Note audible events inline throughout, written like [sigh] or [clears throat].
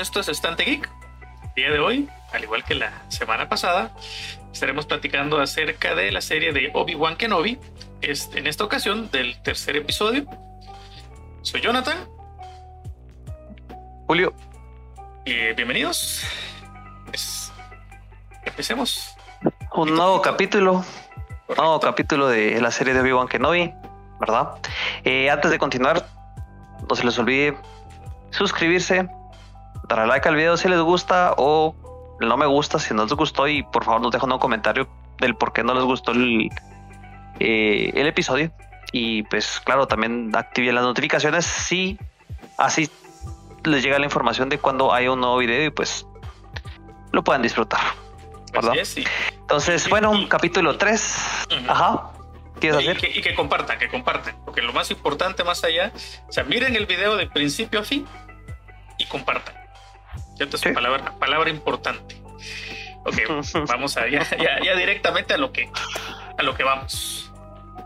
Esto es Estante Geek. El día de hoy, al igual que la semana pasada, estaremos platicando acerca de la serie de Obi-Wan Kenobi. Este, en esta ocasión, del tercer episodio. Soy Jonathan. Julio. Y bienvenidos. Pues, empecemos. Un nuevo capítulo. Nuevo capítulo de la serie de Obi-Wan Kenobi, ¿verdad? Eh, antes de continuar, no se les olvide suscribirse, darle like al video si les gusta o no me gusta si no les gustó y por favor nos dejan un comentario del por qué no les gustó el, eh, el episodio. Y pues claro, también activen las notificaciones si así les llega la información de cuando hay un nuevo video y pues lo puedan disfrutar. ¿verdad? Entonces, bueno, capítulo 3. Ajá. ¿Quieres hacer? Y que, compartan, que compartan. Porque lo más importante más allá, o sea, miren el video de principio a fin y compartan. ¿Cierto? Es palabra, palabra importante. Ok, [laughs] vamos a ya, ya, directamente a lo que a lo que vamos.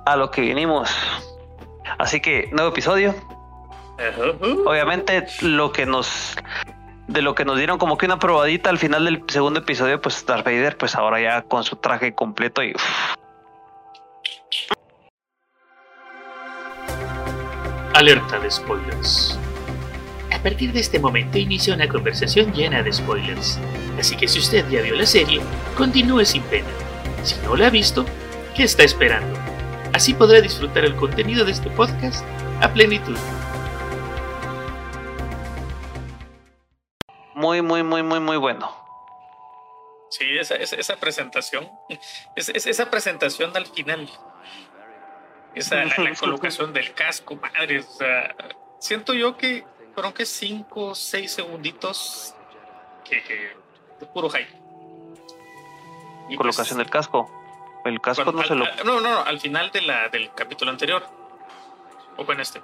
A lo que vinimos. Así que, nuevo episodio. Obviamente, lo que nos de lo que nos dieron como que una probadita al final del segundo episodio, pues Darth Vader, pues ahora ya con su traje completo y Alerta de spoilers. A partir de este momento inicia una conversación llena de spoilers, así que si usted ya vio la serie, continúe sin pena. Si no la ha visto, ¿qué está esperando? Así podrá disfrutar el contenido de este podcast a plenitud. Muy, muy, muy, muy, muy bueno. Sí, esa, esa, presentación, esa presentación al final esa, la, [laughs] colocación del casco, madre. O sea, siento yo que fueron que 5 o 6 segunditos que, de puro hype. colocación pues, del casco. El casco no se lo. No, no, no, al final de la, del capítulo anterior. ¿O fue en este?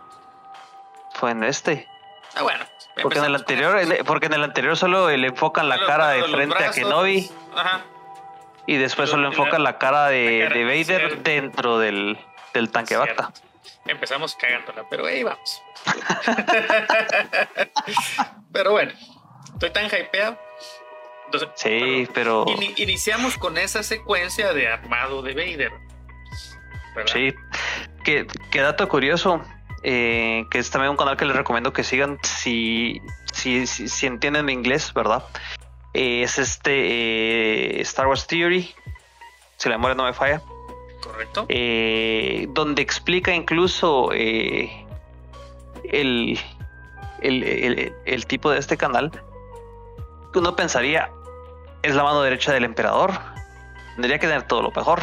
Fue en este. Ah, bueno. Porque en el anterior, porque en el anterior solo le enfocan la cara de frente a Kenobi. Ajá. Y después solo enfocan la cara de, de Vader dentro del, del tanque Bacta. Empezamos cagándola, pero ahí vamos. [laughs] pero bueno, estoy tan hypeado. Entonces, sí, pero. iniciamos con esa secuencia de armado de Vader. Sí, que, dato curioso, eh, que es también un canal que les recomiendo que sigan si, si, si, entienden inglés, ¿verdad? Eh, es este eh, Star Wars Theory, si la memoria no me falla. Correcto. Eh, donde explica incluso eh, el, el, tipo de este canal. Uno pensaría, es la mano derecha del emperador. Tendría que tener todo lo mejor.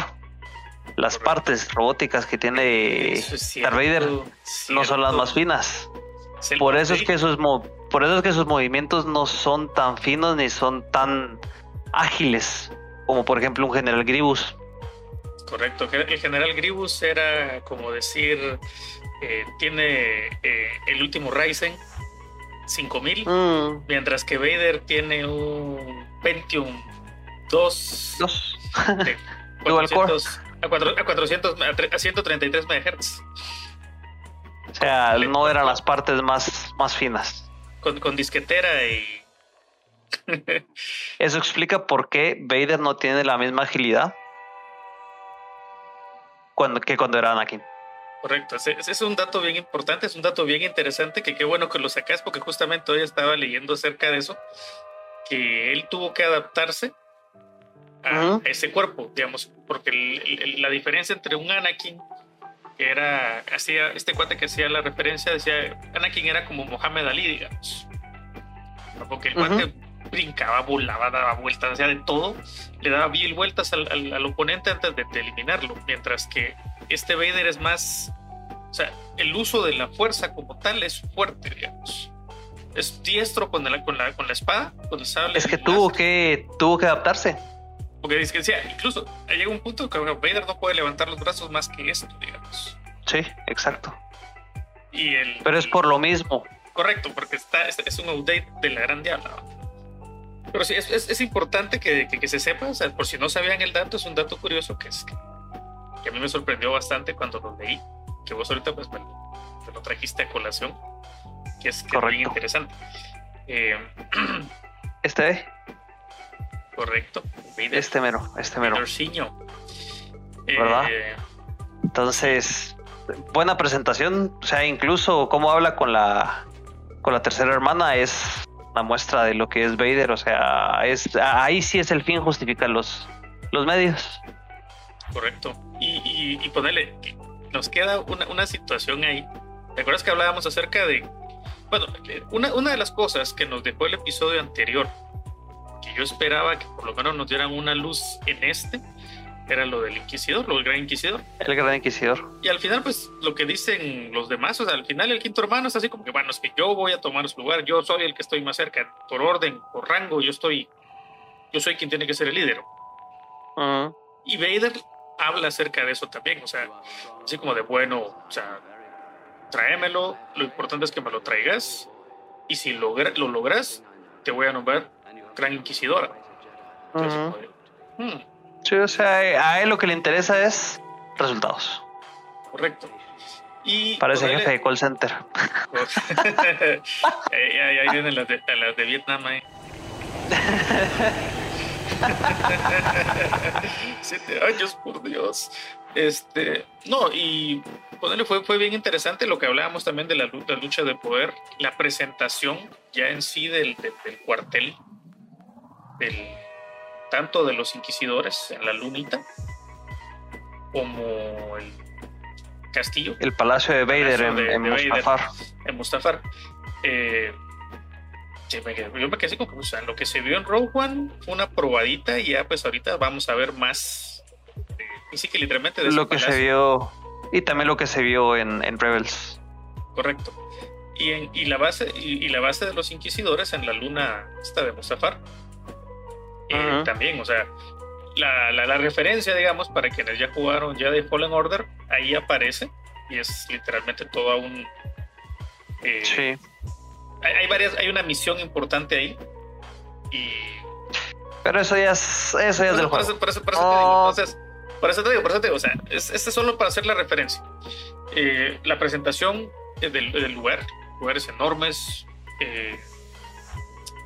Las partes robóticas que tiene Darth Vader no son las más finas. Por eso, es que sus, por eso es que sus movimientos no son tan finos ni son tan ágiles como por ejemplo un general Grievous. Correcto. El general Gribus era como decir, eh, tiene eh, el último Ryzen 5000, mm. mientras que Vader tiene un Pentium 2, 2. De [laughs] 400, a, 400, a, 133 MHz. O sea, no eran las partes más, más finas. Con, con disquetera y... [laughs] Eso explica por qué Vader no tiene la misma agilidad cuando, que cuando era Anakin. Correcto, ese, es un dato bien importante, es un dato bien interesante que qué bueno que lo sacas porque justamente hoy estaba leyendo acerca de eso, que él tuvo que adaptarse a ese cuerpo, digamos, porque la diferencia entre un Anakin que era, hacía, este cuate que hacía la referencia decía, Anakin era como Mohamed Ali, digamos, porque el cuate brincaba, volaba, daba vueltas, hacía de todo, le daba mil vueltas al, al, oponente antes de, eliminarlo, mientras que este Vader es más, o sea, el uso de la fuerza como tal es fuerte, digamos. Es diestro con la, con la, con la espada, con el sable. Es que tuvo que, tuvo que adaptarse. Porque decía, incluso llega un punto que Vader no puede levantar los brazos más que esto, digamos. Sí, exacto. Y el, Pero es por lo mismo. Correcto, porque está, es un update de la gran diabla. Pero sí, es, es, importante que, que, se sepa, o sea, por si no sabían el dato, es un dato curioso que, es, que, a mí me sorprendió bastante cuando lo leí, que vos ahorita pues me, lo trajiste a colación, que es, que bien interesante. Eh, [clears throat] este. Correcto. Este mero, este mero. ¿Verdad? Eh, Entonces, buena presentación. O sea, incluso cómo habla con la con la tercera hermana es muestra de lo que es Vader. O sea, es ahí sí es el fin justifica los, los medios. Correcto. Y, y, y ponerle, nos queda una, una situación ahí. ¿Te acuerdas que hablábamos acerca de bueno, una, una de las cosas que nos dejó el episodio anterior, que yo esperaba que por lo menos nos dieran una luz en este, era lo del Inquisidor, lo del Gran Inquisidor. El Gran Inquisidor. Y al final, pues lo que dicen los demás, o sea, al final el quinto hermano es así como que, bueno, es que yo voy a tomar su lugar, yo soy el que estoy más cerca, por orden, por rango, yo estoy, yo soy quien tiene que ser el líder. Y Vader habla acerca de eso también, o sea, así como de, bueno, o sea, tráemelo, lo importante es que me lo traigas, y si lo logras, te voy a nombrar Gran Inquisidora. Hmm. Sí, o sea, a él lo que le interesa es resultados. Correcto. Y Parece jefe de call center. [laughs] ahí, ahí, vienen las de, las de Vietnam. Ahí. [laughs] [laughs] Siete años, por Dios. Este, no, y ponerle fue, fue bien interesante lo que hablábamos también de la lucha, lucha de poder, la presentación ya en sí del, del, cuartel, del, tanto de los inquisidores en la lunita, como el castillo. El palacio de Vader, en, Mustafar. en Mustafar. Eh, yo me quedé así como, o sea, lo que se vio en Rogue One fue una probadita y ya pues ahorita vamos a ver más. y sí que literalmente... De lo que se vio y también lo que se vio en, Rebels. Correcto. Y, en, y, la base, y, la base de los inquisidores en la luna esta de Mustafar. Eh, también, o sea, la, la, referencia, digamos, para quienes ya jugaron ya de Fallen Order, ahí aparece y es literalmente todo un... Eh, sí hay, varias, hay una misión importante ahí. Y. Pero eso ya es, eso ya es del juego. Por eso, te digo, oh. entonces, por eso te digo, por eso te digo, o sea, es, este es solo para hacer la referencia. Eh, la presentación del, del, lugar, lugares enormes, eh,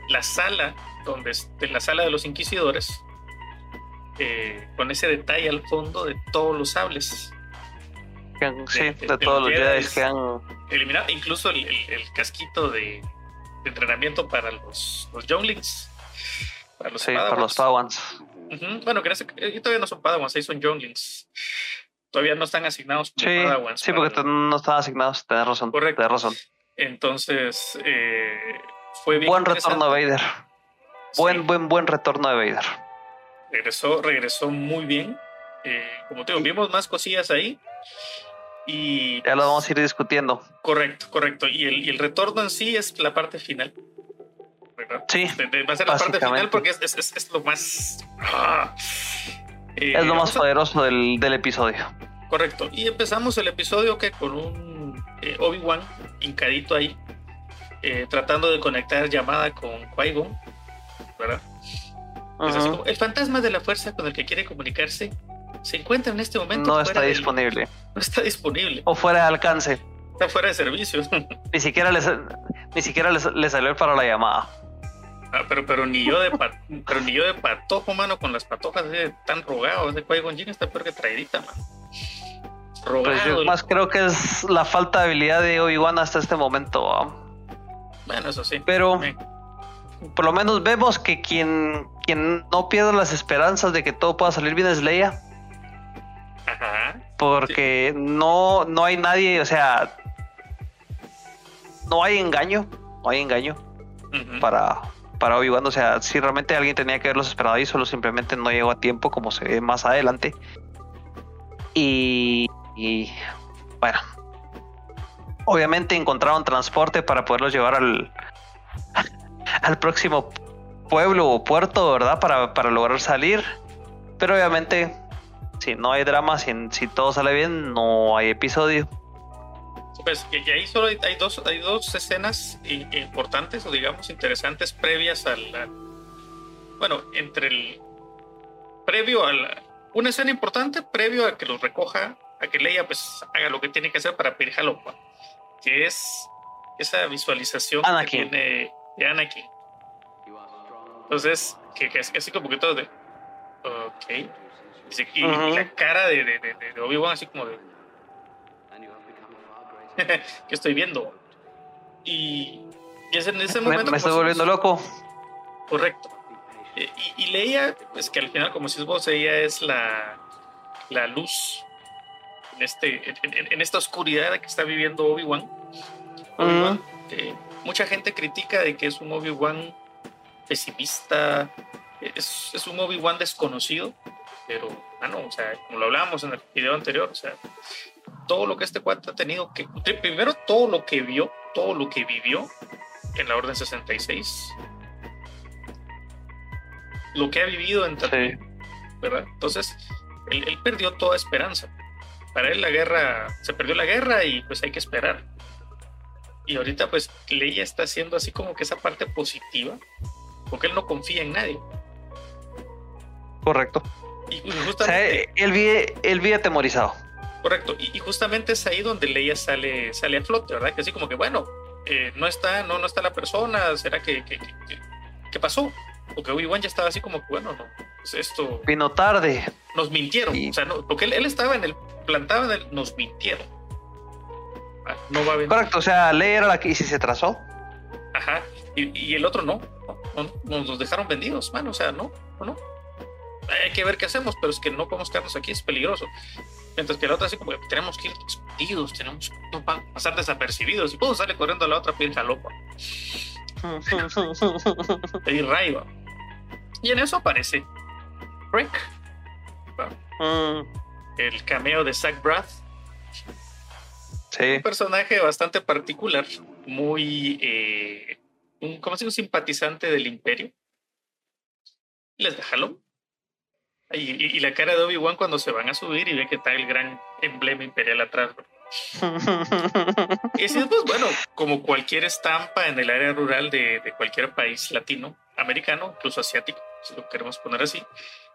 la sala, donde de la sala de los inquisidores, eh, con ese detalle al fondo de todos los sables. Sí, de, todos los Jedi que han eliminado, incluso el, casquito de, entrenamiento para los, los Younglings. Para los sí, para los Padawans. Bueno, que eh, todavía no son Padawans, ahí son Younglings. Todavía no están asignados como sí, Padawans. Sí, porque no están asignados, tenés razón. Correcto. razón. Entonces, eh, fue bien. Buen retorno a Vader. Buen, buen, buen retorno de Vader. Regresó, regresó muy bien. Eh, como te digo, vimos más cosillas ahí. Y, ya lo vamos a ir discutiendo. Correcto, correcto. Y el, y el retorno en sí es la parte final. Sí. va a ser la parte final porque es, es, es, lo más. Ah, es lo más poderoso del, del, episodio. Correcto. Y empezamos el episodio que con un eh, Obi-Wan hincadito ahí, eh, tratando de conectar llamada con Qui-Gon, ¿verdad? el fantasma de la fuerza con el que quiere comunicarse se encuentra en este momento. No está disponible. No está disponible. O fuera de alcance. Está fuera de servicio. [laughs] Ni siquiera les, ni siquiera les, salió para la llamada. Ah, pero, pero ni yo de [laughs] pero ni yo de patojo, mano, con las patojas tan rogados de Qui-Gon está peor que traidita, mano. Pues yo más creo que es la falta de habilidad de Obi-Wan hasta este momento. Bueno, eso sí. Pero por lo menos vemos que quien, quien no pierde las esperanzas de que todo pueda salir bien es Leia. Porque no, no hay nadie, o sea, no hay engaño, no hay engaño para, para Obi-Wan. O sea, si realmente alguien tenía que haberlos esperado ahí, solo simplemente no llegó a tiempo, como se ve más adelante. Y, y bueno, obviamente encontraron transporte para poderlos llevar al, al próximo pueblo o puerto, ¿verdad? Para, para lograr salir. Pero obviamente si no hay drama, si, si todo sale bien, no hay episodio. Pues que, ahí solo hay, dos, hay dos escenas importantes o digamos interesantes previas al, bueno, entre el previo a la, una escena importante previo a que los recoja, a que Leia pues haga lo que tiene que hacer para pedir que es esa visualización que tiene de Anakin. Entonces, que, que es así como que todo de. Ok. Y, la cara de, de, de, Obi-Wan, así como de. [laughs] ¿Qué estoy viendo? Y, y es en ese momento. Me, me estoy volviendo loco. Correcto. Y, y, leía, pues que al final, como si vos, ella es la, la luz en, este, en, esta oscuridad que está viviendo Obi-Wan. Eh, mucha gente critica de que es un Obi-Wan pesimista, es, es un Obi-Wan desconocido, pero, ah, no, o sea, como lo hablábamos en el video anterior, o sea, todo lo que este cuate ha tenido que, primero todo lo que vio, todo lo que vivió en la Orden 66, lo que ha vivido en ¿verdad? Entonces, él, él, perdió toda esperanza. Para él la guerra, se perdió la guerra y pues hay que esperar. Y ahorita pues Leia está haciendo así como que esa parte positiva, porque él no confía en nadie. Correcto. Y, justamente, él, vive, él vive atemorizado. Correcto. Y, justamente es ahí donde Leia sale, sale a flote, ¿verdad? Que así como que, bueno, eh, no está, no, no está la persona, ¿será que, que, pasó? Porque Obi-Wan ya estaba así como que, bueno, no, pues esto... Vino tarde. Nos mintieron, o sea, no, porque él, él, estaba en el, plantado en el, nos mintieron. Ah, no va a venir. Correcto, o sea, Leia era la que y si se trazó. Ajá, y, y el otro no, no, nos dejaron vendidos, mano, o sea, no, no, hay que ver qué hacemos, pero es que no podemos quedarnos aquí, es peligroso. Mientras que la otra así como que tenemos que ir escondidos, tenemos que pasar desapercibidos y puedo sale corriendo a la otra piel jalopa. y Raiva. Y en eso aparece Rick. Mm. El cameo de Zach Braff. Sí. Un personaje bastante particular, muy, eh, un, ¿cómo se dice? simpatizante del imperio. Les dejaron y, la cara de Obi-Wan cuando se van a subir y ve que está el gran emblema imperial atrás. y así [laughs] pues bueno, como cualquier estampa en el área rural de, cualquier país latino, americano, incluso asiático, si lo queremos poner así,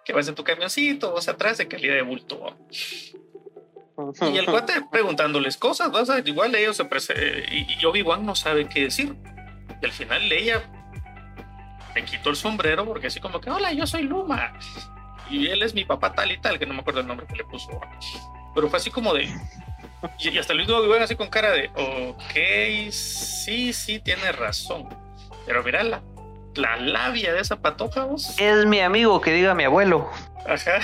que vas en tu camioncito, vas atrás de calidad de bulto. Y el cuate [laughs] preguntándoles cosas, igual ellos se y, y Obi-Wan no sabe qué decir. Y al final Leia le quitó el sombrero porque así como que, hola, yo soy Luma y él es mi papá tal y tal, que no me acuerdo el nombre que le puso. Pero fue así como de... Y, hasta Luis Obi así con cara de, ok, sí, sí, tiene razón. Pero mira la, la labia de esa patoja, vos. Es mi amigo, que diga mi abuelo. Ajá.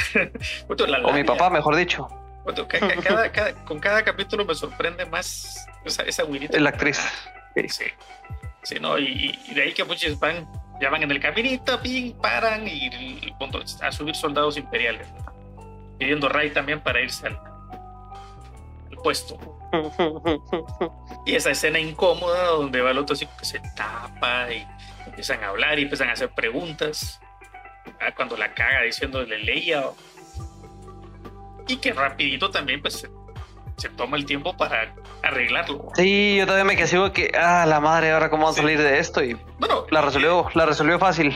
[laughs] o mi papá, mejor dicho. Con cada capítulo me sorprende más esa, esa La actriz. Sí. Sí, no, y, de ahí que muchos van ya van en el caminito, ping, paran y, a subir soldados imperiales, pidiendo Ray también para irse al, puesto. [laughs] y esa escena incómoda donde va el otro así que se tapa y empiezan a hablar y empiezan a hacer preguntas. Ah, cuando la caga diciéndole leía. Y que rapidito también pues se toma el tiempo para arreglarlo. Sí, yo también me quedé que, ah, la madre, ahora cómo vamos a salir de esto. Y bueno, la resolvió, la resolvió fácil.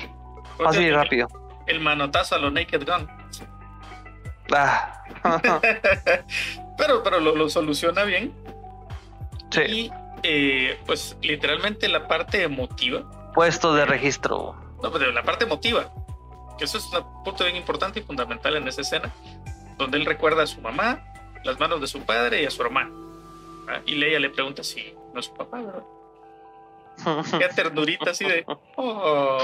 Fácil y rápido. El manotazo a lo Naked Gun. Ah. [laughs] pero pero lo, soluciona bien. Sí. Y eh, pues literalmente la parte emotiva. Puesto de registro. No, pero la parte emotiva. Que eso es un punto bien importante y fundamental en esa escena. Donde él recuerda a su mamá, las manos de su padre y a su hermano. Y Leia le pregunta si no es su papá, ¿verdad? [laughs] Qué ternurita así de. Oh".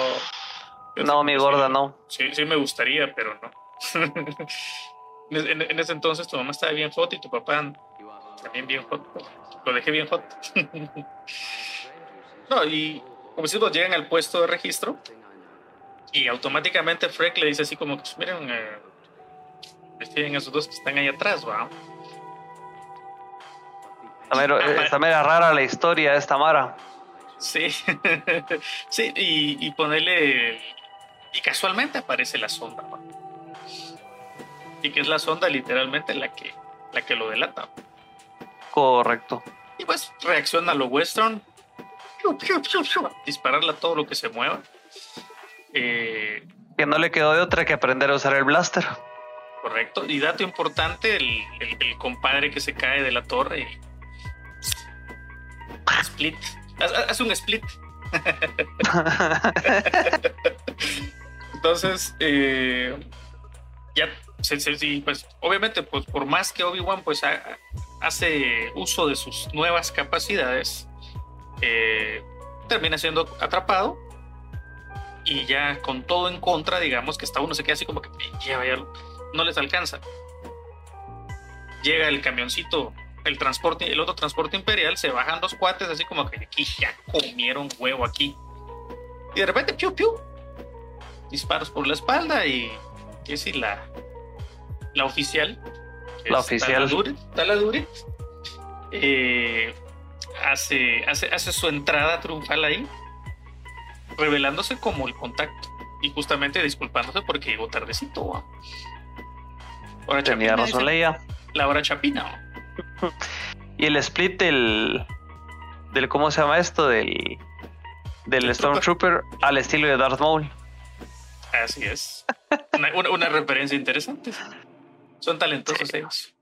No, mi gorda, no. Sí, sí me gustaría, pero no. [laughs] en, ese entonces tu mamá estaba bien hot y tu papá también bien hot. Lo dejé bien hot. [laughs] no, y como si llegan al puesto de registro y automáticamente Freck le dice así como que, miren, eh, tienen esos dos que están ahí atrás, ¿va? Está mera, rara la historia de esta Mara. Sí, [laughs] sí, y, ponerle. Y casualmente aparece la sonda, ¿va? Y que es la sonda literalmente la que, la que lo delata. Correcto. Y pues reacciona a lo western. Dispararle a todo lo que se mueva. Eh, que no le quedó de otra que aprender a usar el blaster. Correcto. Y dato importante, el, compadre que se cae de la torre split. Hace un split Entonces, eh, ya, pues obviamente, pues por más que Obi-Wan pues hace uso de sus nuevas capacidades, eh, termina siendo atrapado y ya con todo en contra, digamos que está uno se queda así como que ya, no les alcanza. Llega el camioncito, el transporte, el otro transporte imperial, se bajan dos cuates así como que aquí ya comieron huevo aquí. Y de repente, piu, piu, disparos por la espalda y, ¿qué si la, la oficial? La oficial. Taladure, eh, hace, hace, hace su entrada triunfal ahí revelándose como el contacto y justamente disculpándose porque llegó tardecito. Ahora Tenía razón Leia. La hora chapina. [laughs] y el split del, del ¿cómo se llama esto? Del del Stormtrooper al estilo de Darth Maul. Así es. una, referencia interesante. Son talentosos ellos.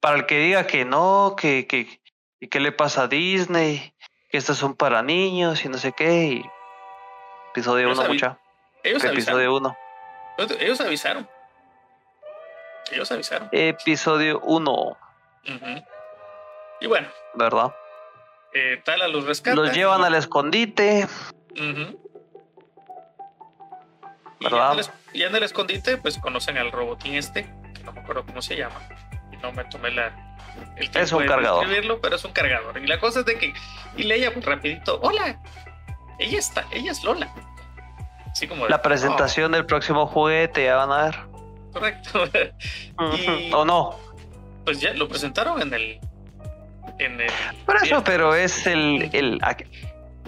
Para el que diga que no, que, que, y qué le pasa a Disney, que estos son para niños y no sé qué, y Episodio 1, mucha. Ellos Episodio 1. Ellos avisaron. Ellos avisaron. Episodio 1. Y bueno. ¿Verdad? Eh, Tala los rescata. Los llevan al escondite. ¿Verdad? Y en, el, escondite, pues conocen al robotín este, que no me acuerdo cómo se llama. Y no me tomé la, el es un cargador. pero es un cargador. Y la cosa es de que. Y leía pues rapidito: Hola, ella está, ella es Lola. Así como la presentación del próximo juguete, ya van a ver. Correcto. [laughs] ¿O no? Pues ya lo presentaron en el. En el Por eso, pero es el, el.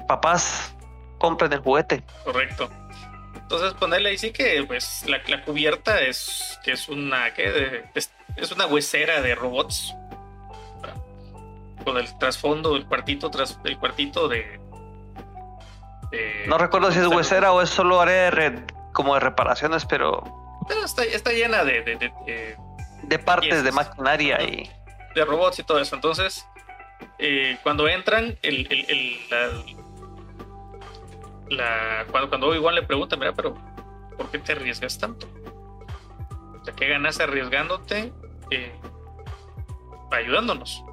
Papás compren el juguete. Correcto. Entonces ponerle ahí sí que pues la, la cubierta es que es una ¿qué? Es, es, una huesera de robots con el trasfondo el cuartito tras el cuartito de eh, no recuerdo si es huesera o es solo área de como de reparaciones, pero. Está, llena de. De, partes de maquinaria y. De robots y todo eso. Entonces, eh, cuando entran, el, la, cuando, cuando igual le pregunta, mira, pero ¿por qué te arriesgas tanto? O sea, ¿qué ganas arriesgándote eh, ayudándonos?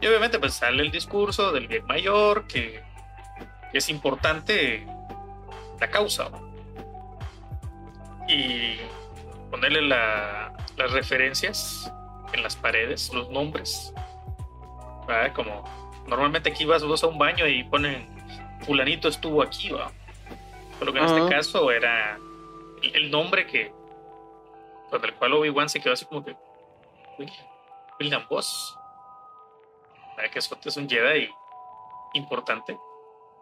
Y obviamente pues sale el discurso del bien mayor, que es importante la causa. Y ponerle las referencias en las paredes, los nombres. Como normalmente aquí vas a un baño y ponen fulanito estuvo aquí, ¿va? Pero que en este caso era el, nombre que con el cual Obi-Wan se quedó así como que William Boss. Que eso es un Jedi importante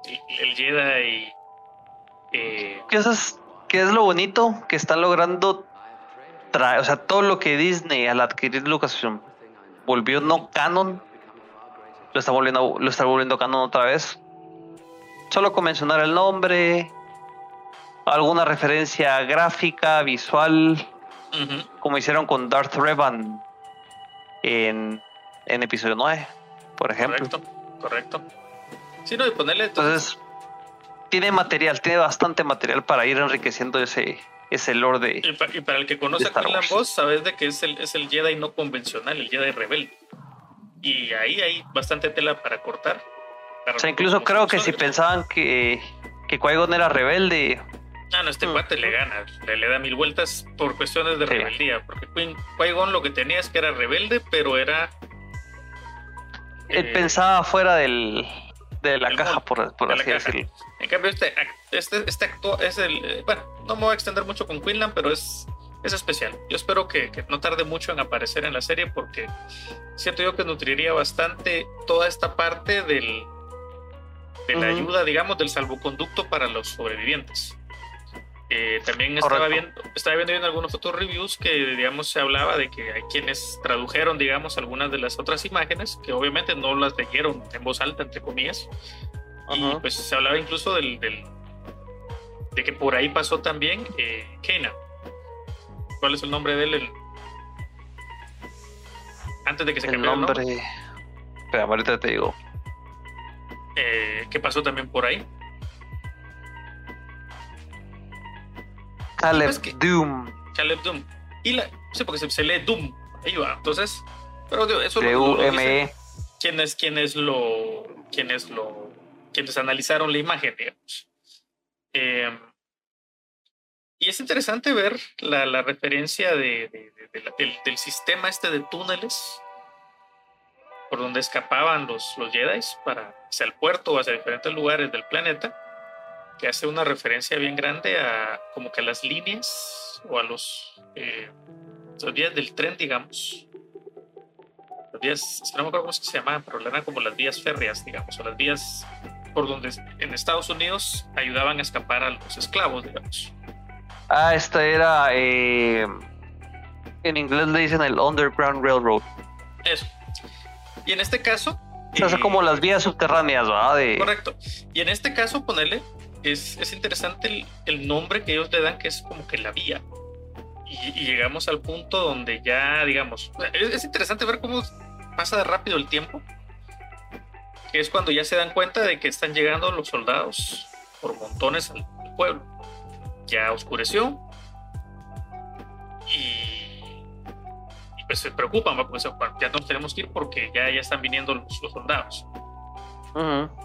el Jedi. Eh, ¿Qué, es, ¿Qué es lo bonito que están logrando traer? O sea, todo lo que Disney al adquirir Lucasfilm volvió no canon, lo está volviendo, lo está volviendo canon otra vez. Solo con mencionar el nombre, alguna referencia gráfica, visual, como hicieron con Darth Revan en, en episodio 9, por ejemplo. Correcto, correcto. Sí, no, y ponerle. Entonces, tiene material, tiene bastante material para ir enriqueciendo ese, ese lore de. Y, para, el que conoce a Quinlan Boss, sabes de que es el, es el Jedi no convencional, el Jedi rebelde. Y ahí hay bastante tela para cortar. o sea, incluso creo que si pensaban que, que Qui-Gon era rebelde. Ah, no, este cuate le gana, le, da mil vueltas por cuestiones de rebeldía. Porque Qui-Gon lo que tenía es que era rebelde, pero era. Él eh, pensaba fuera del, de la caja, por, así decirlo. En cambio, este, este, este acto es el. Eh, bueno, no me voy a extender mucho con Quinlan, pero es, es especial. Yo espero que, no tarde mucho en aparecer en la serie porque siento yo que nutriría bastante toda esta parte del, de la ayuda, digamos, del salvoconducto para los sobrevivientes. Eh, también estaba viendo, estaba viendo en algunos otros reviews que, digamos, se hablaba de que hay quienes tradujeron, digamos, algunas de las otras imágenes, que obviamente no las leyeron en voz alta, entre comillas. Y pues se hablaba incluso del, de que por ahí pasó también eh, Kena. ¿Cuál es el nombre de él? antes de que se el nombre. el nombre. Espera, ahorita te digo. eh, que pasó también por ahí. Caleb Doom. Caleb Doom. Y la, sí, porque se, lee Doom. Ahí va. Entonces, pero eso lo, lo e. quienes, quienes lo, quienes lo, quienes analizaron la imagen, digamos. Eh, y es interesante ver la, la referencia de, del, del, sistema este de túneles por donde escapaban los, los Jedi para hacia el puerto o hacia diferentes lugares del planeta, que hace una referencia bien grande a como que a las líneas o a los, eh, los vías del tren, digamos. Las vías, no me acuerdo cómo se llamaban, pero eran como las vías férreas, digamos, o las vías por donde en Estados Unidos ayudaban a escapar a los esclavos, digamos. Ah, esta era. Eh, en inglés le dicen el Underground Railroad. Eso. Y en este caso. O sea, como las vías subterráneas, ¿verdad? De... Correcto. Y en este caso, ponerle. Es, es interesante el, nombre que ellos le dan, que es como que la vía. Y, llegamos al punto donde ya, digamos. Es, interesante ver cómo pasa de rápido el tiempo. Que es cuando ya se dan cuenta de que están llegando los soldados por montones al pueblo. Ya oscureció. Y pues se preocupan, pues, ya nos tenemos que ir porque ya, ya están viniendo los, soldados.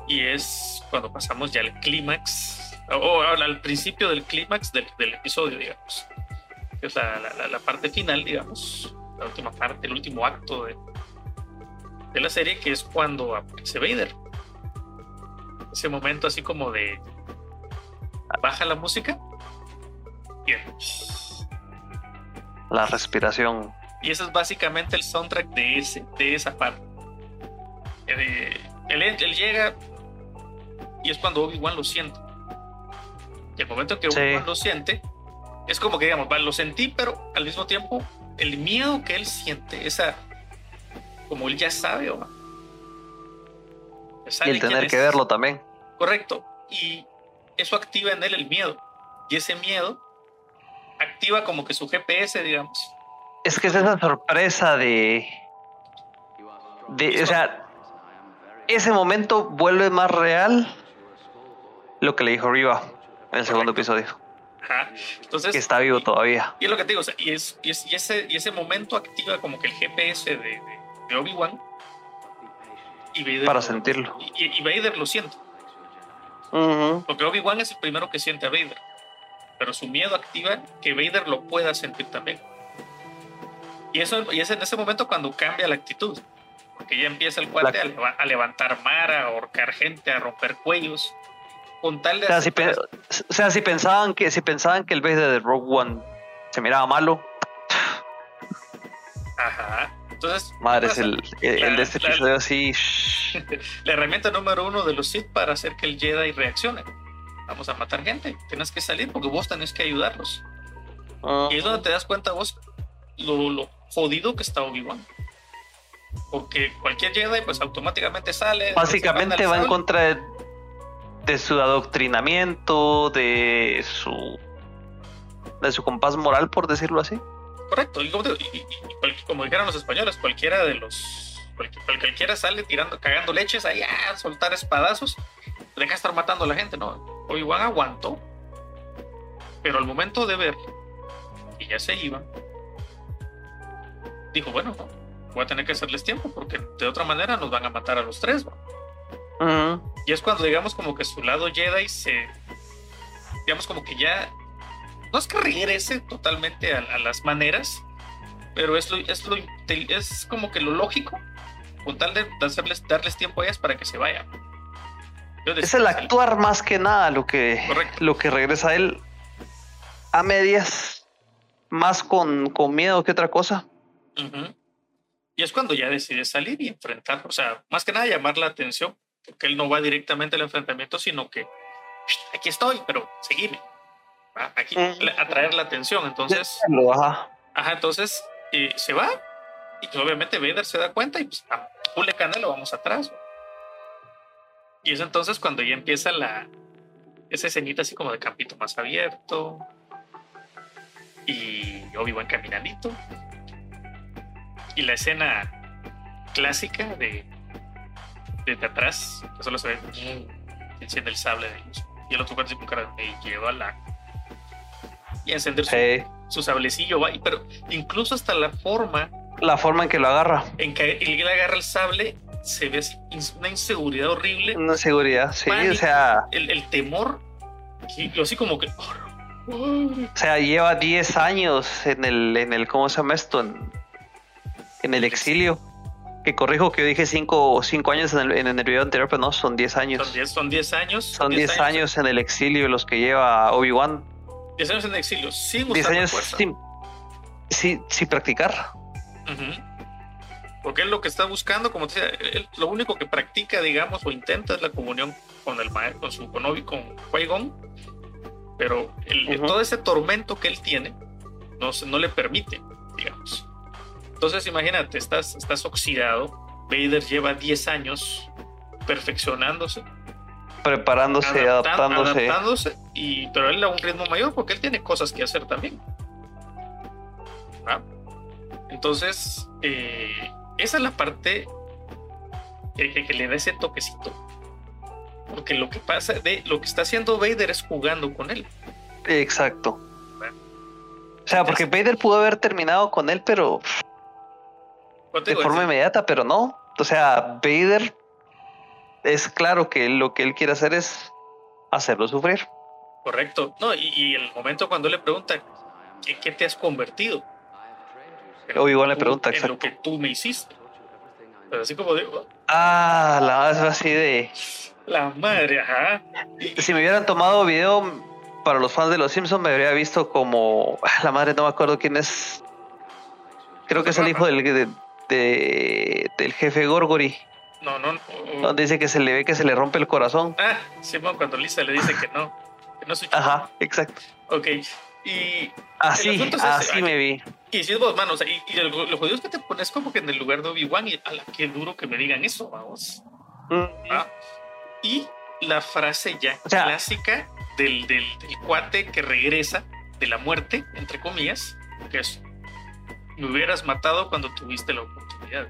Y es cuando pasamos ya al clímax, o, al principio del clímax del, del, episodio, digamos. Es la, la, parte final, digamos, la última parte, el último acto de, de la serie, que es cuando aparece Vader. Ese momento así como de baja la música. Bien. La respiración. Y ese es básicamente el soundtrack de, ese, de esa parte. Eh, él, llega y es cuando Obi-Wan lo siente. Y el momento en que Obi-Wan lo siente, es como que digamos, lo sentí, pero al mismo tiempo el miedo que él siente, esa, como él ya sabe, o y el tener que verlo también. Correcto. Y eso activa en él el miedo. Y ese miedo activa como que su GPS, digamos, es que es esa sorpresa de. de o sea, ese momento vuelve más real lo que le dijo Riva en el segundo episodio. Ajá. Entonces, que está vivo todavía. Y es lo que te digo, y, es, y, ese, y ese momento activa como que el GPS de, de, Obi-Wan. Para sentirlo. Y, Vader lo siente. Porque Obi-Wan es el primero que siente a Vader. Pero su miedo activa que Vader lo pueda sentir también. Y, eso, y es en ese momento cuando cambia la actitud. Porque ya empieza el cuate a, levantar mar, a ahorcar gente, a romper cuellos. Con tal de. O sea, si, pensaban que, si pensaban que el base de Rogue One se miraba malo. Ajá. Entonces. Madre, es el, el, de este episodio así. [laughs] la herramienta número uno de los Sith para hacer que el Jedi reaccione. Vamos a matar gente. Tienes que salir porque vos tenés que ayudarlos. Y es donde te das cuenta vos lo, lo jodido que está Obi-Wan. Porque cualquier Jedi, pues automáticamente sale. Básicamente va en contra de, su adoctrinamiento, de su. de su compás moral, por decirlo así. Correcto. Y como, dijeron los españoles, cualquiera de los. Cualquiera sale tirando, cagando leches ahí a soltar espadazos, deja estar matando a la gente, ¿no? Obi-Wan aguantó. Pero al momento de ver que ya se iban, dijo, bueno, voy a tener que hacerles tiempo porque de otra manera nos van a matar a los tres. Y es cuando digamos como que su lado Jedi se, digamos como que ya, no es que regrese totalmente a, las maneras, pero es, lo, es, lo, es como que lo lógico, con tal de hacerles, darles tiempo a ellas para que se vayan. es el actuar más que nada lo que, lo que regresa a él a medias, más con, con miedo que otra cosa. Y es cuando ya decide salir y enfrentar, o sea, más que nada llamar la atención, porque él no va directamente al enfrentamiento, sino que aquí estoy, pero seguime. Aquí, atraer la atención. Entonces, ajá. entonces eh, se va y pues, obviamente Vader se da cuenta y pues a Pule Canelo vamos atrás. Y es entonces cuando ya empieza la esa escenita así como de campito más abierto y Obi-Wan caminandito y la escena clásica de, desde atrás, que solo se ve enciende el sable de luz. Y el otro cuate con cara de lleva la. Y encender su, Sí. su sablecillo, va. Pero incluso hasta la forma La forma en que lo agarra. en que él agarra el sable se ve una inseguridad horrible. Una seguridad, sí. Pánico. O sea, El, el temor, y yo así como que. o sea, lleva 10 años en el, en el, ¿cómo se llama esto? En, en el exilio. Que corrijo que yo dije 5 cinco años en el, en el video anterior, pero no, son 10 años. Son 10 son 10 años. Son 10 años en el exilio los que lleva Obi-Wan. 10 años en exilio, sin 10 usar la años fuerza. sin, sin, sin practicar. Porque él lo que está buscando, como te decía, él lo único que practica, digamos, o intenta es la comunión con el maestro, con su con, Obi- con Qui-Gon, pero el- todo ese tormento que él tiene no, no le permite, digamos. Entonces, imagínate, estás, estás oxidado. Vader lleva 10 años perfeccionándose, Preparándose, adaptándose. adaptándose, y, pero él a un ritmo mayor porque él tiene cosas que hacer también. ¿Ah? Entonces, eh, esa es la parte que, que- que le da ese toquecito. Porque lo que pasa, de, lo que está haciendo Vader es jugando con él. Exacto. O sea, porque Vader pudo haber terminado con él, pero ¿Cómo te de digo? forma inmediata, pero no. O sea, Vader es claro que lo que él quiere hacer es hacerlo sufrir. Correcto. No, y, y el momento cuando le pregunta, ¿qué, qué te has convertido? En lo Obi-Wan le pregunta, En lo que tú me hiciste. Pero así como digo, Ah, la más así de. la madre, ajá. Si me hubieran tomado video para los fans de los Simpsons, me habría visto como. ah, La madre, no me acuerdo quién es. Creo que es el hijo del, de- de- del jefe Gorgory. no, no. no. Donde dice que se le ve que se le rompe el corazón. Ah, Simón, cuando Lisa le dice que no, que no chico. Ajá, exacto. Ok. Y, Así, es así me vi. y si es vos, mano, o sea, y, y lo, lo jodido es que te pones como que en el lugar de Obi-Wan y a la que duro que me digan eso, vamos. Mm, Ah, Y la frase ya O sea- clásica del, del, del cuate que regresa de la muerte, entre comillas, que es, me hubieras matado cuando tuviste la oportunidad.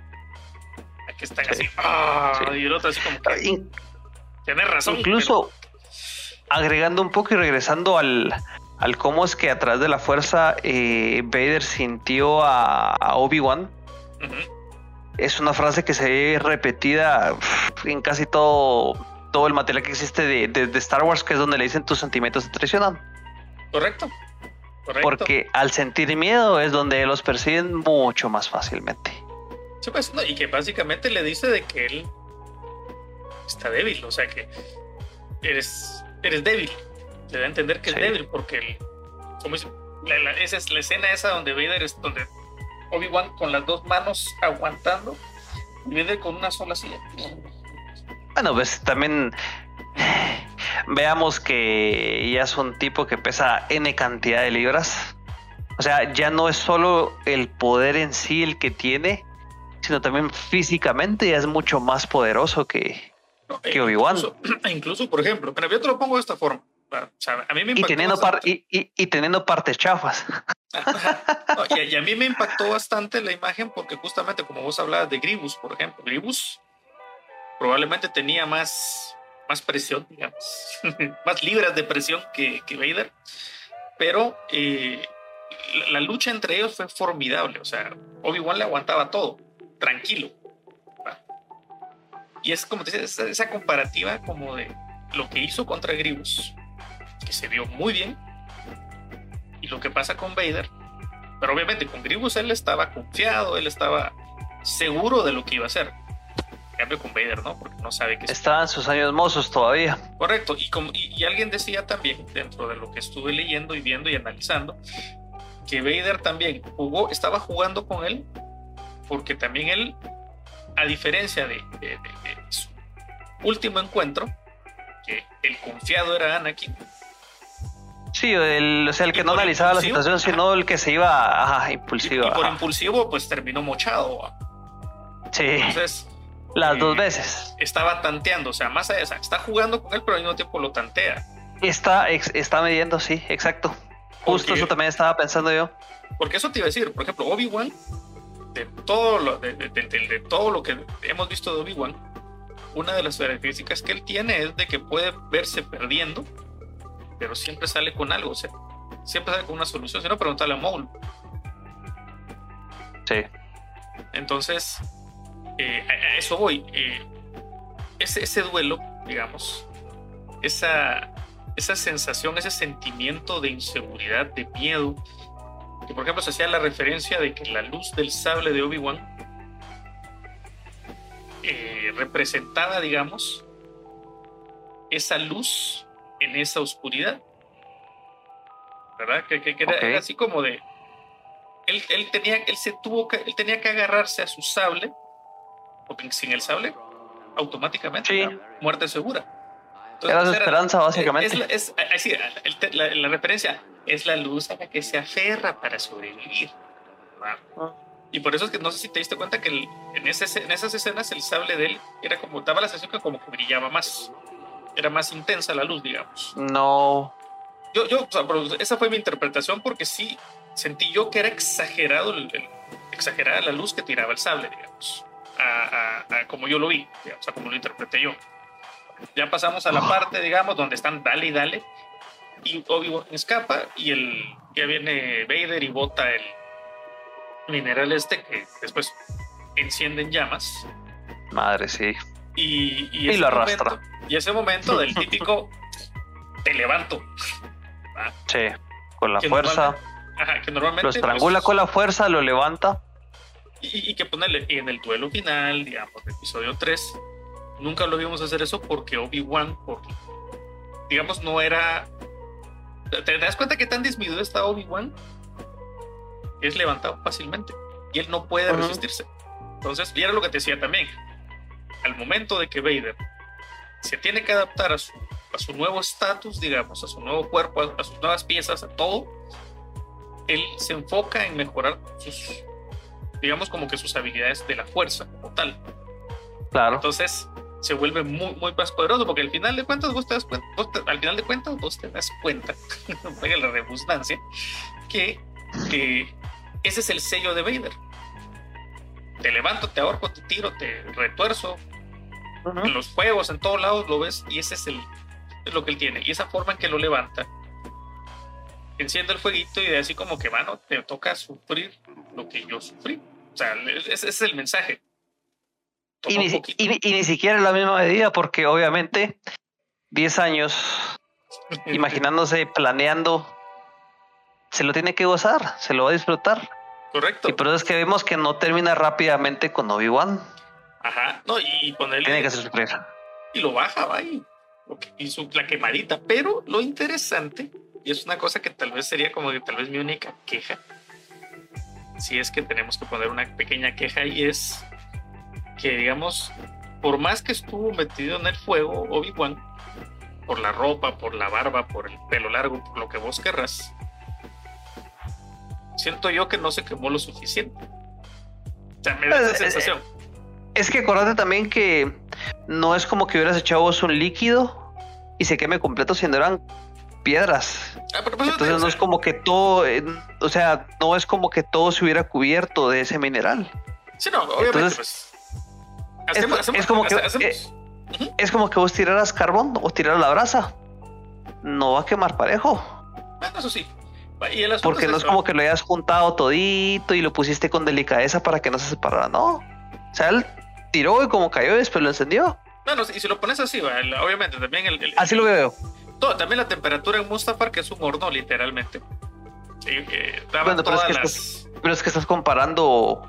Aquí están Sí. así, ah, Sí. y el otro así como que, In- tienes razón. Incluso agregando un poco y regresando al, al cómo es que a través de la fuerza eh, Vader sintió a, a Obi-Wan. Es una frase que se ve repetida en casi todo, todo el material que existe de, de- de Star Wars, que es donde le dicen tus sentimientos te traicionan. Correcto. Correcto. Porque al sentir miedo es donde los persiguen mucho más fácilmente. Sí, pues, no, y que básicamente le dice de que él está débil, o sea que eres, eres débil. Le da a entender que Sí. es débil porque el, como dice, la, la- esa es la escena esa donde Vader es donde Obi-Wan con las dos manos aguantando y Vader con una sola silla. Bueno, pues también veamos que ya es un tipo que pesa N cantidad de libras. O sea, ya no es solo el poder en sí el que tiene, sino también físicamente ya es mucho más poderoso que... No, Que e Obi-Wan. Incluso, [clears throat] incluso, por ejemplo, mira, yo te lo pongo de esta forma. ¿va? O sea, a mí me Y teniendo, par- y, y- y teniendo partes chafas. No, y, a- y a mí me impactó [laughs] bastante la imagen porque justamente como vos hablabas de Gribus, por ejemplo, Gribus probablemente tenía más, más presión, digamos, [laughs] más libras de presión que, que Vader, pero eh, la, lucha entre ellos fue formidable, o sea, Obi-Wan le aguantaba todo, tranquilo. Y es como te decía, esa, esa comparativa como de lo que hizo contra Gribus, que se vio muy bien, y lo que pasa con Vader. Pero obviamente con Grievous él estaba confiado, él estaba seguro de lo que iba a hacer. Cambio con Vader, ¿no? Porque no sabe qué es. Estaba en sus años mozos todavía. Correcto. Y, como, y, y alguien decía también, dentro de lo que estuve leyendo y viendo y analizando, que Vader también jugó, estaba jugando con él, porque también él, a diferencia de, de- de- de su último encuentro, que el confiado era Anakin, Sí, el, o sea, el que no analizaba la situación, sino el que se iba ajá, impulsivo. y por ajá. impulsivo, pues terminó mochado. Sí, Entonces, las eh, dos veces. estaba tanteando, o sea, más allá, está jugando con él, pero al mismo tiempo lo tantea. Está, ex- está midiendo, sí, exacto. Justo Porque- eso también estaba pensando yo. Porque eso te iba a decir, por ejemplo, Obi-Wan, de todo lo, de, de- de- de- de todo lo que hemos visto de Obi-Wan, una de las características que él tiene es de que puede verse perdiendo, pero siempre sale con algo, o sea, siempre sale con una solución. Si no, preguntarle a Maul. Sí. Entonces, eh, a, eso voy. Eh, ese, ese duelo, digamos, esa, esa sensación, ese sentimiento de inseguridad, de miedo, que por ejemplo se hacía la referencia de que la luz del sable de Obi-Wan eh, representaba, digamos, esa luz en esa oscuridad. ¿Verdad? Que, que, era, así como de. Él, él, tenía, él, se tuvo que, él tenía que agarrarse a su sable, sin el sable, automáticamente, muerte segura. era su esperanza, básicamente. Es, la, referencia es la luz a la que se aferra para sobrevivir. Ah. Y por eso es que no sé si te diste cuenta que en, ese, en esas escenas el sable de él era como, daba la sensación que como que brillaba más. Era más intensa la luz, digamos. No. Yo, yo, esa fue mi interpretación porque sí sentí yo que era exagerado, exagerada la luz que tiraba el sable, digamos. A, como yo lo vi, o sea, como lo interpreté yo. Ya pasamos a la parte, digamos, donde están dale y dale. Y Obi-Wan escapa y el, ya viene Vader y bota el, mineral este que después enciende en llamas. Madre, sí. Y, y, lo arrastra. y ese momento del [laughs] típico te levanto. Sí, con la fuerza. ajá, que normalmente. Lo estrangula pues, con la fuerza, lo levanta. Y, que ponerle en el duelo final, digamos, del episodio 3, nunca lo vimos hacer eso porque Obi-Wan, digamos, no era. ¿Te das cuenta que tan disminuido está Obi-Wan? es levantado fácilmente y él no puede resistirse. Entonces, y era lo que te decía también. Al momento de que Vader se tiene que adaptar a su, a su nuevo estatus, digamos, a su nuevo cuerpo, a, sus nuevas piezas, a todo, él se enfoca en mejorar sus, digamos, como que sus habilidades de la fuerza como tal. Claro. Entonces, se vuelve muy, muy más poderoso porque al final de cuentas vos te das cuenta, al final de cuentas vos te das cuenta, [laughs] la redundancia, que eh, ese es el sello de Vader. Te levanto, te ahorco, te tiro, te retuerzo. En los juegos, en todos lados lo ves y ese es, el, lo que él tiene. Y esa forma en que lo levanta, enciende el fueguito y de así como que, mano, te toca sufrir lo que yo sufrí. O sea, ese, es el mensaje. Y ni, y, ni, siquiera en la misma medida, porque obviamente 10 años [laughs] imaginándose, planeando se lo tiene que gozar, se lo va a disfrutar. Correcto. Y por eso es que vemos que no termina rápidamente con Obi-Wan. Ajá, no, y ponerle. Tiene que ser Y lo baja, va y, y su, la quemadita. Pero lo interesante, y es una cosa que tal vez sería como que tal vez mi única queja, si es que tenemos que poner una pequeña queja, y es que, digamos, por más que estuvo metido en el fuego, Obi-Wan, por la ropa, por la barba, por el pelo largo, por lo que vos querrás, siento yo que no se quemó lo suficiente. O sea, me da esa sensación. Es que acordate también que no es como que hubieras echado un líquido y se queme completo si no eran piedras. Ah, pues, Entonces no es como que todo, eh, o sea, no es como que todo se hubiera cubierto de ese mineral. Sí, no, obviamente. pues, es, como que eh, es como que vos tiraras carbón o tiraras la brasa. No va a quemar parejo. Bueno, eso sí. Porque no es como que lo hayas juntado todito y lo pusiste con delicadeza para que no se separara, no. O sea, él tiró y como cayó después lo encendió. No, y si lo pones así, obviamente también el, Así lo veo. Todo, también la temperatura en Mustafar, que es un horno, literalmente. Eh, bueno, pero, es que estás, pero es que estás comparando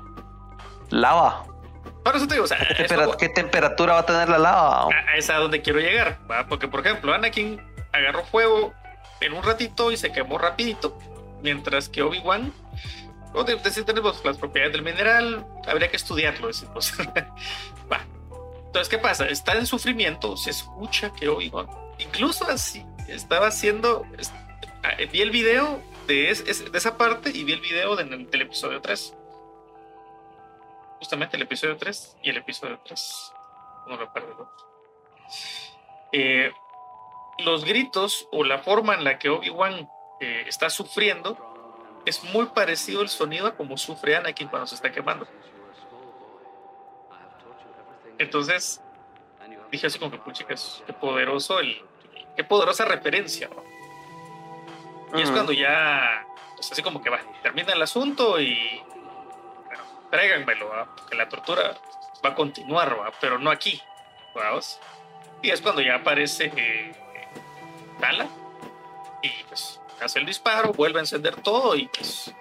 lava. Para eso te digo, o sea, ¿Qué, temperatura va a tener la lava? A, esa a donde quiero llegar, porque por ejemplo, Anakin agarró fuego en un ratito y se quemó rapidito, mientras que Obi-Wan, o de, tenemos las propiedades del mineral, habría que estudiarlo, decimos. [laughs] Va. Entonces, ¿qué pasa? Está en sufrimiento, se escucha que Obi-Wan, incluso así, estaba haciendo, ah, vi el video de, esa parte y vi el video del episodio 3. Justamente el episodio 3 y el episodio 3. No recuerdo. Eh, los gritos o la forma en la que Obi-Wan eh, está sufriendo es muy parecido el sonido a como sufre Anakin cuando se está quemando. Entonces, dije así como que, pucha, qué, qué poderoso el, qué poderosa referencia. Y es cuando ya, pues así como que va, termina el asunto y, bueno, tráiganmelo, porque la tortura va a continuar, ¿va? pero no aquí. ¿vamos? Y es cuando ya aparece eh, Tala y pues hace el disparo, vuelve a encender todo y pues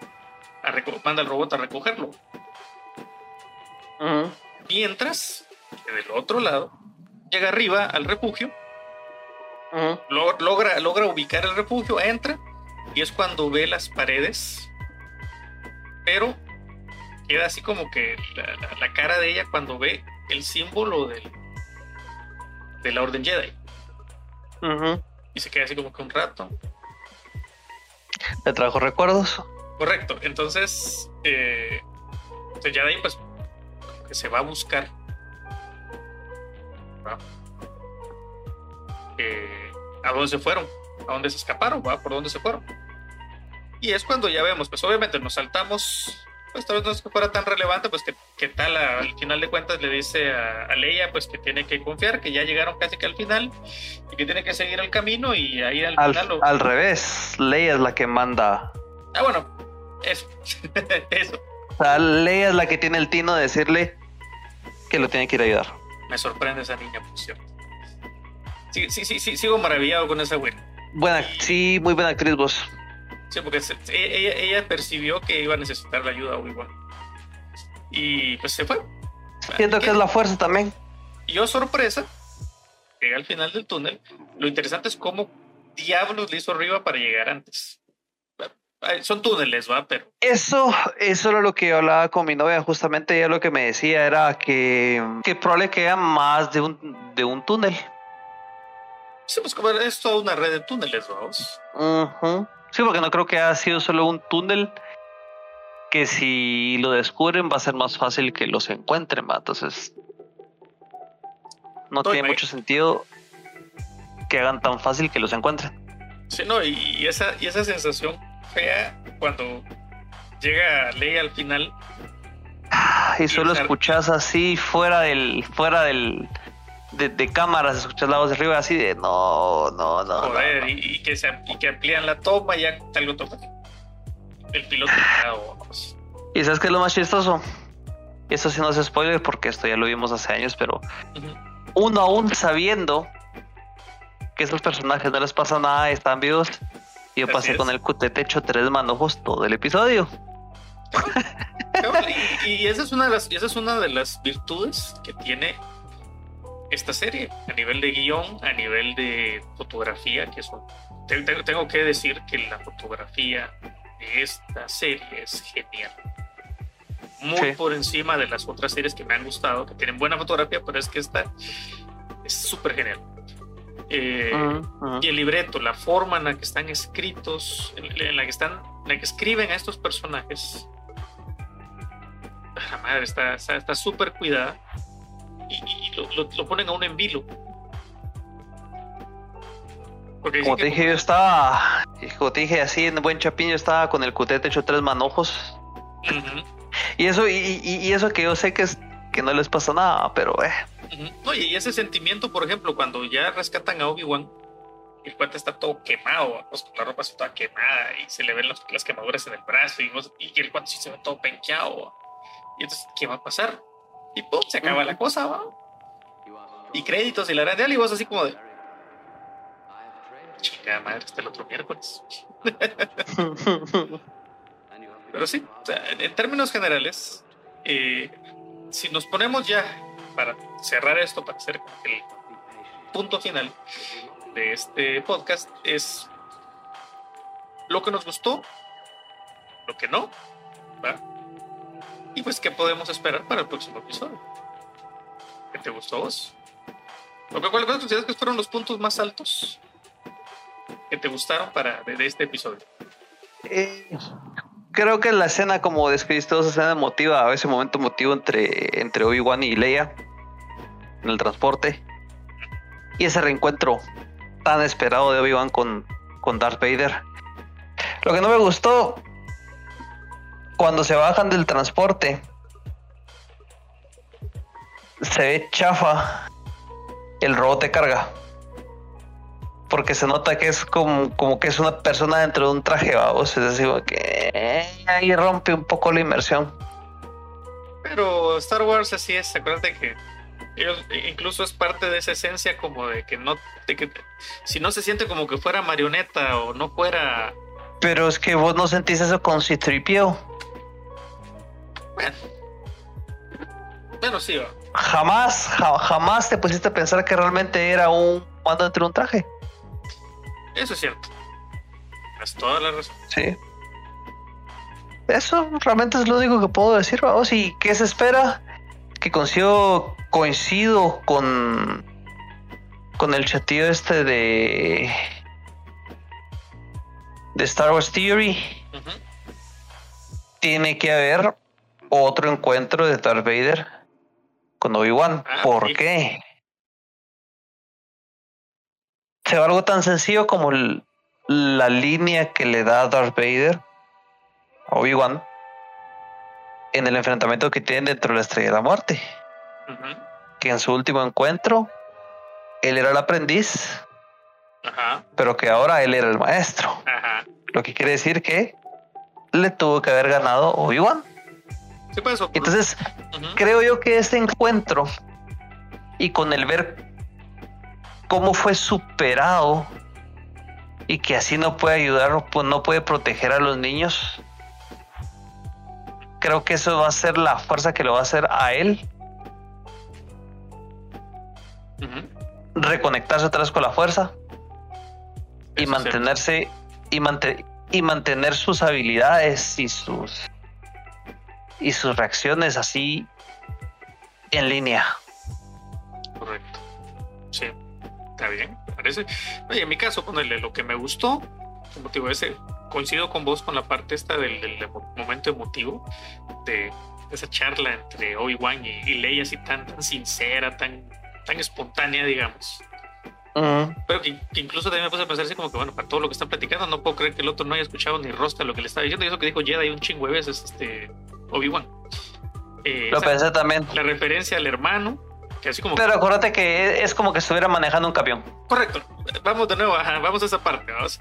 manda al robot a recogerlo. Mientras que del otro lado llega arriba al refugio, logra, logra ubicar el refugio, entra y es cuando ve las paredes, pero queda así como que la, cara de ella cuando ve el símbolo del, de la Orden Jedi. Y se queda así como que un rato. ¿Le trajo recuerdos? Correcto. Entonces, eh, ya de ahí, pues, que se va a buscar. Eh, ¿A dónde se fueron? ¿A dónde se escaparon? ¿va? ¿Por dónde se fueron? Y es cuando ya vemos, pues obviamente nos saltamos pues tal vez no es que fuera tan relevante, pues que, tal al final de cuentas le dice a, Leia pues que tiene que confiar, que ya llegaron casi que al final y que tiene que seguir el camino y ahí al, final... Al revés, Leia es la que manda... Ah, bueno, eso, [laughs] eso. O sea, Leia es la que tiene el tino de decirle que lo tiene que ir a ayudar. Me sorprende esa niña, por cierto. Sí, sí, sí, sí sigo maravillado con esa güey. Buena, sí, muy buena actriz vos. Sí, porque ella, ella, percibió que iba a necesitar la ayuda Obi-Wan. Y pues se fue. Siento que es la fuerza también. Y yo, sorpresa, llega al final del túnel. Lo interesante es cómo diablos le hizo arriba para llegar antes. Son túneles, ¿va? Pero. Eso, eso era lo que yo hablaba con mi novia. Justamente ella lo que me decía era que, que probable que haya más de un, de un túnel. Sí, pues como es toda una red de túneles, vamos. Uh Sí, porque no creo que haya sido solo un túnel que si lo descubren va a ser más fácil que los encuentren, ¿va? Entonces, no tiene mucho sentido que hagan tan fácil que los encuentren. Sí, no, y esa, y esa sensación fea cuando llega ley al final. Y solo escuchas así fuera del, fuera del, de, cámaras, escuchas la voz de arriba así de no, no, no. Joder, Y, que se, y que amplían la toma y ya algo toma. El piloto. [laughs] ¿Y sabes qué es lo más chistoso? Eso sí no es spoiler porque esto ya lo vimos hace años, pero uno aún sabiendo que esos personajes no les pasa nada, están vivos. Yo pasé con el cutete hecho tres manojos todo el episodio. [laughs] y, esa es una de las, esa es una de las virtudes que tiene esta serie, a nivel de guion, a nivel de fotografía, que eso tengo, que decir que la fotografía de esta serie es genial. Muy por encima de las otras series que me han gustado, que tienen buena fotografía, pero es que esta es súper genial. Eh, y el libreto, la forma en la que están escritos, en, la que están, en la que escriben a estos personajes, la madre está súper cuidada y, lo, ponen a un en vilo. como te dije, yo estaba, como te dije, así en buen chapín, yo estaba con el cutete hecho tres manojos. y eso, y, eso que yo sé que es que no les pasa nada, pero eh. y ese sentimiento, por ejemplo, cuando ya rescatan a Obi-Wan, el cuate está todo quemado, pues, la ropa está toda quemada y se le ven las, quemaduras en el brazo y, y el cuate sí se ve todo penqueado. Y entonces, ¿qué va a pasar? Y pum, se acaba la cosa, ¿va? Y créditos y la real y vos así como de. Chica madre, hasta el otro miércoles. [laughs] Pero sí, en términos generales, eh, si nos ponemos ya para cerrar esto, para hacer el punto final de este podcast, es lo que nos gustó, lo que no, ¿va? Y pues, ¿qué podemos esperar para el próximo episodio? ¿Qué te gustó a vos? ¿Cuáles consideras que fueron los puntos más altos que te gustaron para de, este episodio? Eh, creo que la escena, como describiste, esa escena emotiva, ese momento emotivo entre, entre Obi-Wan y Leia en el transporte. Y ese reencuentro tan esperado de Obi-Wan con, con Darth Vader. Lo que no me gustó cuando se bajan del transporte, se ve chafa el robot te carga. Porque se nota que es como, como que es una persona dentro de un traje, vamos. Es decir, que ahí rompe un poco la inmersión. Pero Star Wars así es, acuérdate que ellos incluso es parte de esa esencia como de que no, de que si no se siente como que fuera marioneta o no fuera. Pero es que vos no sentís eso con Citripio. Bueno. Bueno, sí, va. Jamás, ja- jamás te pusiste a pensar que realmente era un mando dentro de un traje. Eso es cierto. Es toda la razón. Sí. Eso realmente es lo único que puedo decir, vamos. ¿Y qué se espera? Que coincido, coincido con, con el chatillo este de, de Star Wars Theory. Tiene que haber otro encuentro de Darth Vader con Obi-Wan. Ah, ¿Por sí. qué? Se va algo tan sencillo como el- la línea que le da Darth Vader a Obi-Wan en el enfrentamiento que tienen dentro de la Estrella de la Muerte. Que en su último encuentro él era el aprendiz, Ajá, pero que ahora él era el maestro. ajá. Lo que quiere decir que le tuvo que haber ganado Obi-Wan. Sí, pues. Entonces, creo yo que este encuentro y con el ver cómo fue superado y que así no puede ayudar, pues no puede proteger a los niños, creo que eso va a ser la fuerza que lo va a hacer a él reconectarse otra vez con la fuerza y Eso mantenerse y, mante- y mantener sus habilidades y sus y sus reacciones así en línea. Correcto. Sí, está bien, parece. En mi caso, ponerle lo que me gustó, como te ese, coincido con vos con la parte esta del, momento emotivo, de esa charla entre Obi-Wan y, y Leia, así tan, tan sincera, tan, tan espontánea, digamos. Pero que, que incluso también me puse a pensar así como que, bueno, para todo lo que están platicando, no puedo creer que el otro no haya escuchado ni rostra lo que le estaba diciendo. Y eso que dijo Jedi un chingo de veces, este, Obi-Wan. Eh, Lo esa- pensé también. la referencia al hermano, que así como... Pero acuérdate que es como que estuviera manejando un camión. Correcto. Vamos de nuevo, ajá, vamos a esa parte, vamos.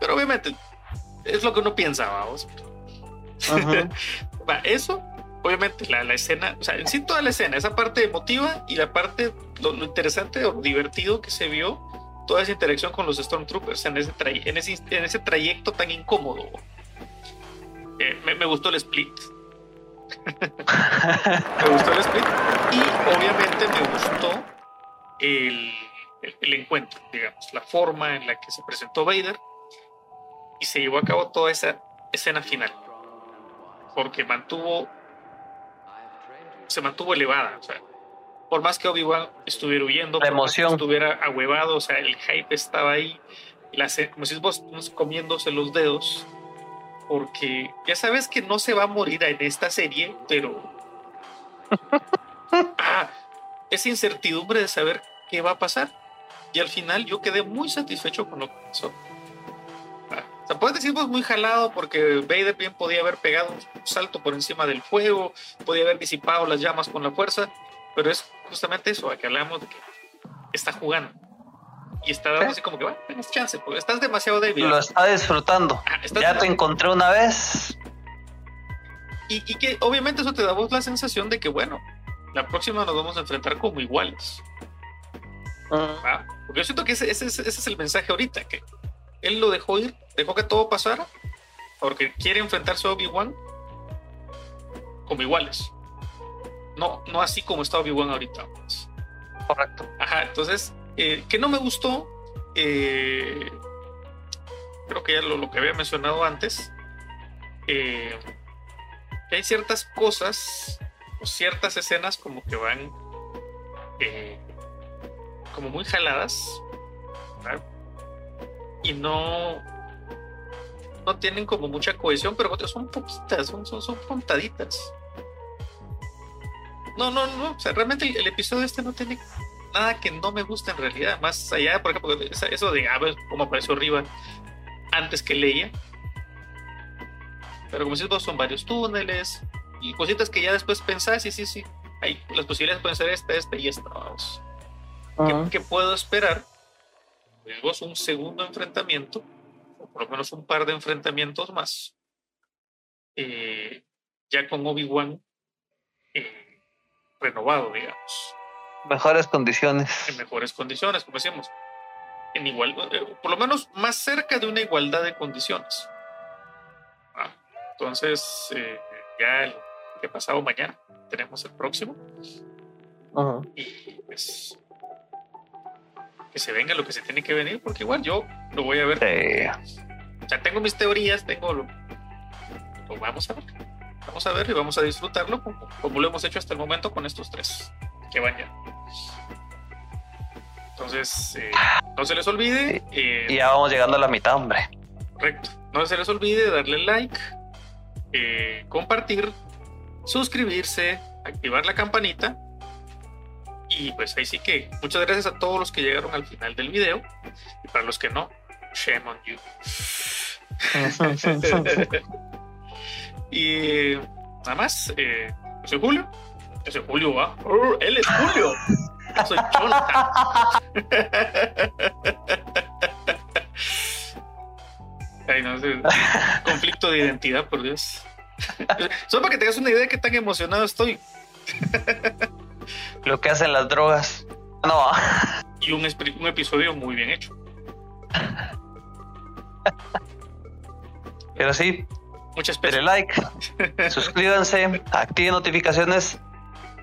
Pero obviamente es lo que uno piensa, vamos. [laughs] Va, eso, obviamente, la, la escena, o sea, en sí toda la escena, esa parte emotiva y la parte, lo, interesante o divertido que se vio, toda esa interacción con los Stormtroopers en ese, en ese, en ese trayecto tan incómodo. Eh, me, me gustó el split. [laughs] me gustó el split. Y obviamente me gustó el, el- el encuentro, digamos, la forma en la que se presentó Vader y se llevó a cabo toda esa escena final. Porque mantuvo, se mantuvo elevada. O sea, por más que Obi-Wan estuviera huyendo, La emoción. estuviera ahuevado, o sea, el hype estaba ahí, la, se- como si vos comiéndose los dedos. Porque ya sabes que no se va a morir en esta serie, pero [laughs] ah, esa incertidumbre de saber qué va a pasar. Y al final yo quedé muy satisfecho con lo que pasó. Ah, o sea, puedes decir vos muy jalado porque Vader bien podía haber pegado un salto por encima del fuego, podía haber disipado las llamas con la fuerza, pero es justamente eso, a que hablamos de que está jugando. Y está dando Sí. así como que, bueno, tienes chance, porque estás demasiado débil. Lo está disfrutando. Estás Ya te encontré una vez. Y, y que obviamente eso te da vos la sensación de que, bueno, la próxima nos vamos a enfrentar como iguales. Ujú. ¿va? Porque yo siento que ese, ese es- ese es el mensaje ahorita, que él lo dejó ir, dejó que todo pasara, porque quiere enfrentarse a Obi-Wan como iguales. No, no así como está Obi-Wan ahorita. pues. Correcto. Ajá, entonces, eh, que no me gustó, eh, creo que ya lo, lo que había mencionado antes, eh, que hay ciertas cosas o ciertas escenas como que van como muy jaladas ¿verdad? Y no no tienen como mucha cohesión, pero son poquitas, son, son, son contaditas. No, no, no, o sea, realmente el, el episodio este no tiene nada que no me guste en realidad, más allá, por ejemplo, eso de a ver cómo apareció arriba antes que leía. Pero como si vos son varios túneles y cositas que ya después pensás y sí, sí, hay las posibilidades pueden ser esta, esta y esta, vamos. ¿Qué, puedo esperar? Es un segundo enfrentamiento, o por lo menos un par de enfrentamientos más, eh, ya con Obi-Wan eh, renovado, digamos. Mejores condiciones. En mejores condiciones, como decíamos. En igual, eh, por lo menos más cerca de una igualdad de condiciones. Ah, entonces, ya el que pasado mañana tenemos el próximo. Y pues que se venga lo que se tiene que venir, porque igual yo lo voy a ver. O sea, tengo mis teorías, tengo lo, vamos a ver. Vamos a ver y vamos a disfrutarlo como, lo hemos hecho hasta el momento con estos tres que van ya. Entonces, eh, no se les olvide. Eh, y ya vamos llegando a la mitad, hombre. Correcto. No se les olvide darle like, eh, compartir, suscribirse, activar la campanita y pues ahí sí que muchas gracias a todos los que llegaron al final del video. Y para los que no, shame on you. [laughs] y nada más, eh, soy Julio. Yo soy Julio, ¿va? él es Julio. Yo soy Jonathan. [laughs] Ay, no sé. Conflicto de identidad, por Dios. [laughs] Solo para que tengas una idea de qué tan emocionado estoy. Lo que hacen las drogas. No. Y un, un episodio muy bien hecho. Pero sí. Muchas gracias. like, [laughs] suscríbanse, activen notificaciones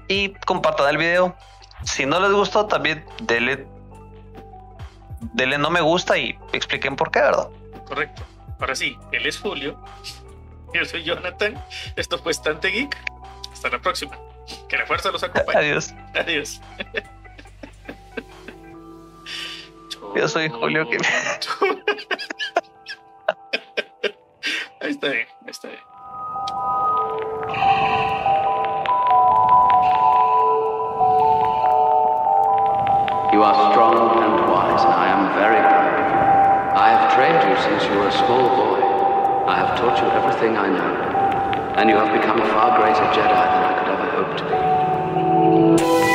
y compartan el video. Si no les gustó, también denle, denle no me gusta y expliquen por qué, ¿verdad? Correcto. Ahora sí, él es Julio. Yo soy Jonathan. Esto fue Stante Geek. Hasta la próxima. Que la fuerza los acompañe. Adiós. Adiós. [laughs] Yo soy Julio que... [laughs] ahí está bien, ahí está bien. You are strong and wise, and I am very proud of you. I have trained you since you were a small boy. I have taught you everything I know, and you have become a far greater Jedi than I could ever hope to be.